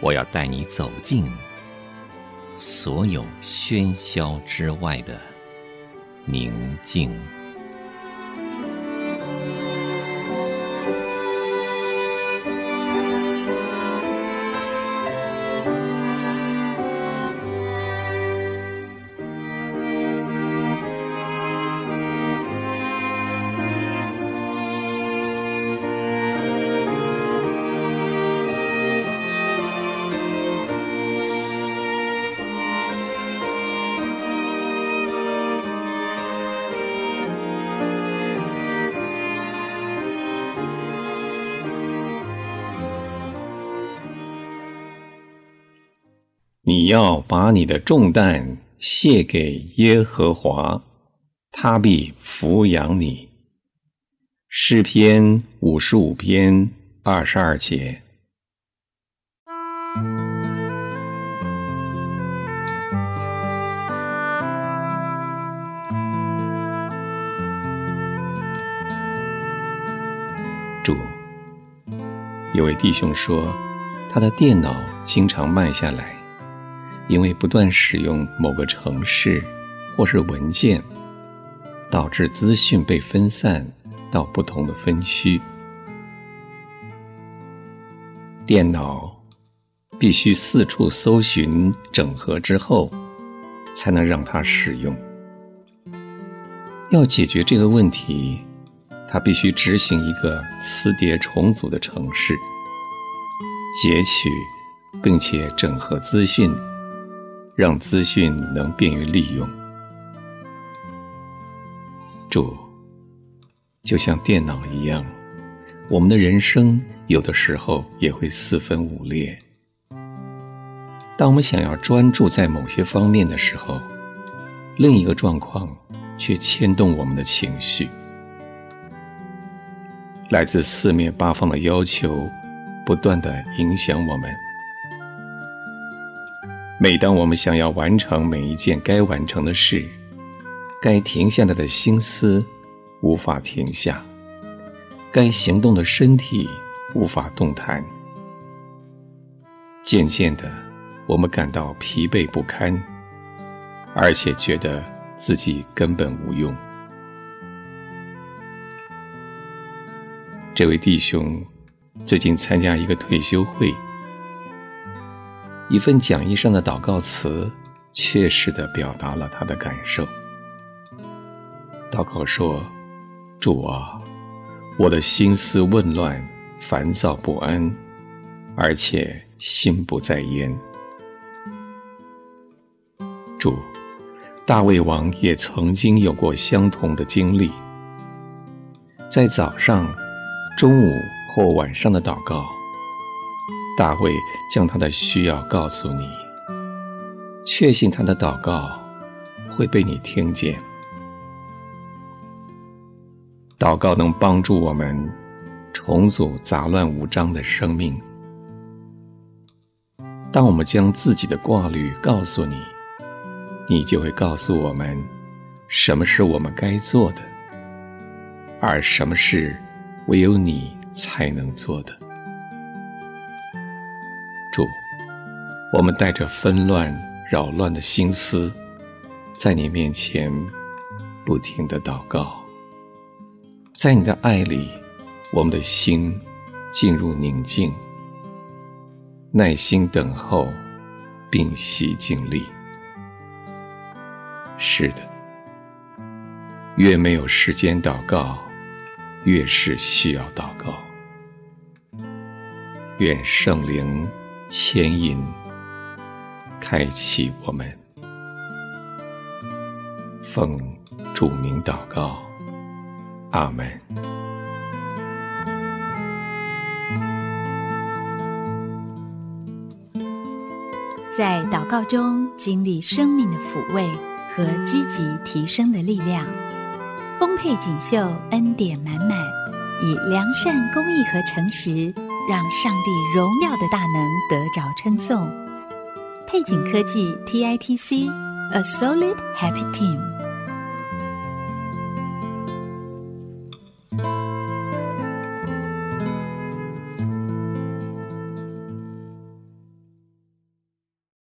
我要带你走进所有喧嚣之外的宁静。你要把你的重担卸给耶和华，他必抚养你。诗篇五十五篇二十二节。主，有位弟兄说，他的电脑经常慢下来。因为不断使用某个城市或是文件，导致资讯被分散到不同的分区。电脑必须四处搜寻、整合之后，才能让它使用。要解决这个问题，它必须执行一个磁碟重组的程式，截取并且整合资讯。让资讯能便于利用。主，就像电脑一样，我们的人生有的时候也会四分五裂。当我们想要专注在某些方面的时候，另一个状况却牵动我们的情绪。来自四面八方的要求，不断地影响我们。每当我们想要完成每一件该完成的事，该停下来的心思无法停下，该行动的身体无法动弹。渐渐的，我们感到疲惫不堪，而且觉得自己根本无用。这位弟兄最近参加一个退休会。一份讲义上的祷告词，确实地表达了他的感受。祷告说：“主啊，我的心思紊乱，烦躁不安，而且心不在焉。”主，大卫王也曾经有过相同的经历，在早上、中午或晚上的祷告。大卫将他的需要告诉你，确信他的祷告会被你听见。祷告能帮助我们重组杂乱无章的生命。当我们将自己的挂虑告诉你，你就会告诉我们什么是我们该做的，而什么事唯有你才能做的。主，我们带着纷乱、扰乱的心思，在你面前不停的祷告。在你的爱里，我们的心进入宁静，耐心等候，并息静力。是的，越没有时间祷告，越是需要祷告。愿圣灵牵引，开启我们。奉主名祷告，阿门。在祷告中经历生命的抚慰和积极提升的力量，丰沛锦绣，恩典满满，以良善、公益和诚实，让上帝荣耀的大能得着称颂。配景科技 TITC，A Solid Happy Team。